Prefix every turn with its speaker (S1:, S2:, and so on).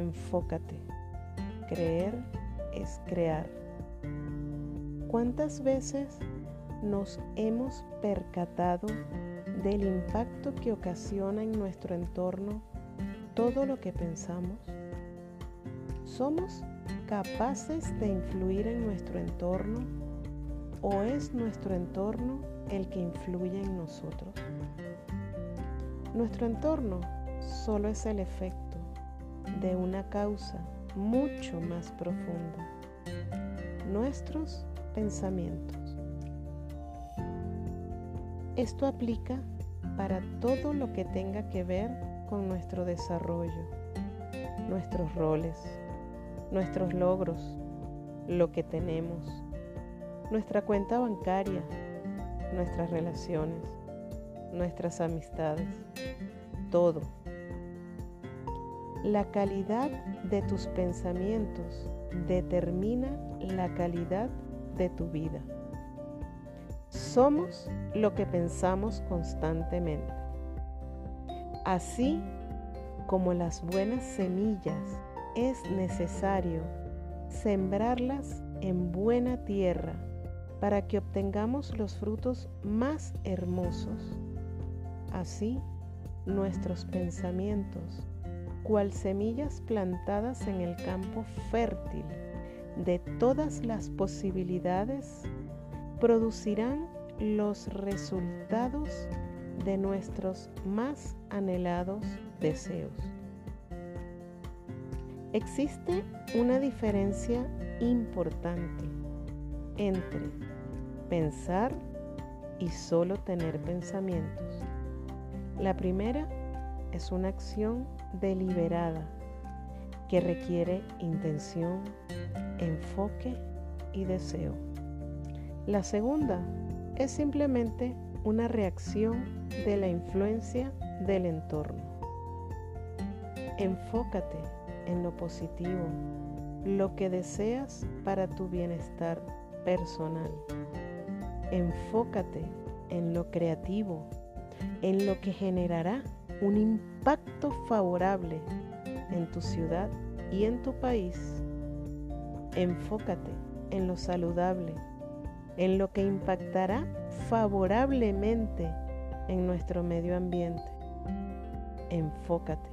S1: Enfócate. Creer es crear. ¿Cuántas veces nos hemos percatado del impacto que ocasiona en nuestro entorno todo lo que pensamos? ¿Somos capaces de influir en nuestro entorno o es nuestro entorno el que influye en nosotros? Nuestro entorno solo es el efecto de una causa mucho más profunda, nuestros pensamientos. Esto aplica para todo lo que tenga que ver con nuestro desarrollo, nuestros roles, nuestros logros, lo que tenemos, nuestra cuenta bancaria, nuestras relaciones, nuestras amistades, todo. La calidad de tus pensamientos determina la calidad de tu vida. Somos lo que pensamos constantemente. Así como las buenas semillas es necesario sembrarlas en buena tierra para que obtengamos los frutos más hermosos. Así, nuestros pensamientos, cual semillas plantadas en el campo fértil de todas las posibilidades, producirán los resultados de nuestros más anhelados deseos. Existe una diferencia importante entre pensar y solo tener pensamientos. La primera es una acción deliberada que requiere intención, enfoque y deseo. La segunda es simplemente una reacción de la influencia del entorno. Enfócate en lo positivo, lo que deseas para tu bienestar personal. Enfócate en lo creativo, en lo que generará un impacto favorable en tu ciudad y en tu país. Enfócate en lo saludable, en lo que impactará favorablemente en nuestro medio ambiente. Enfócate.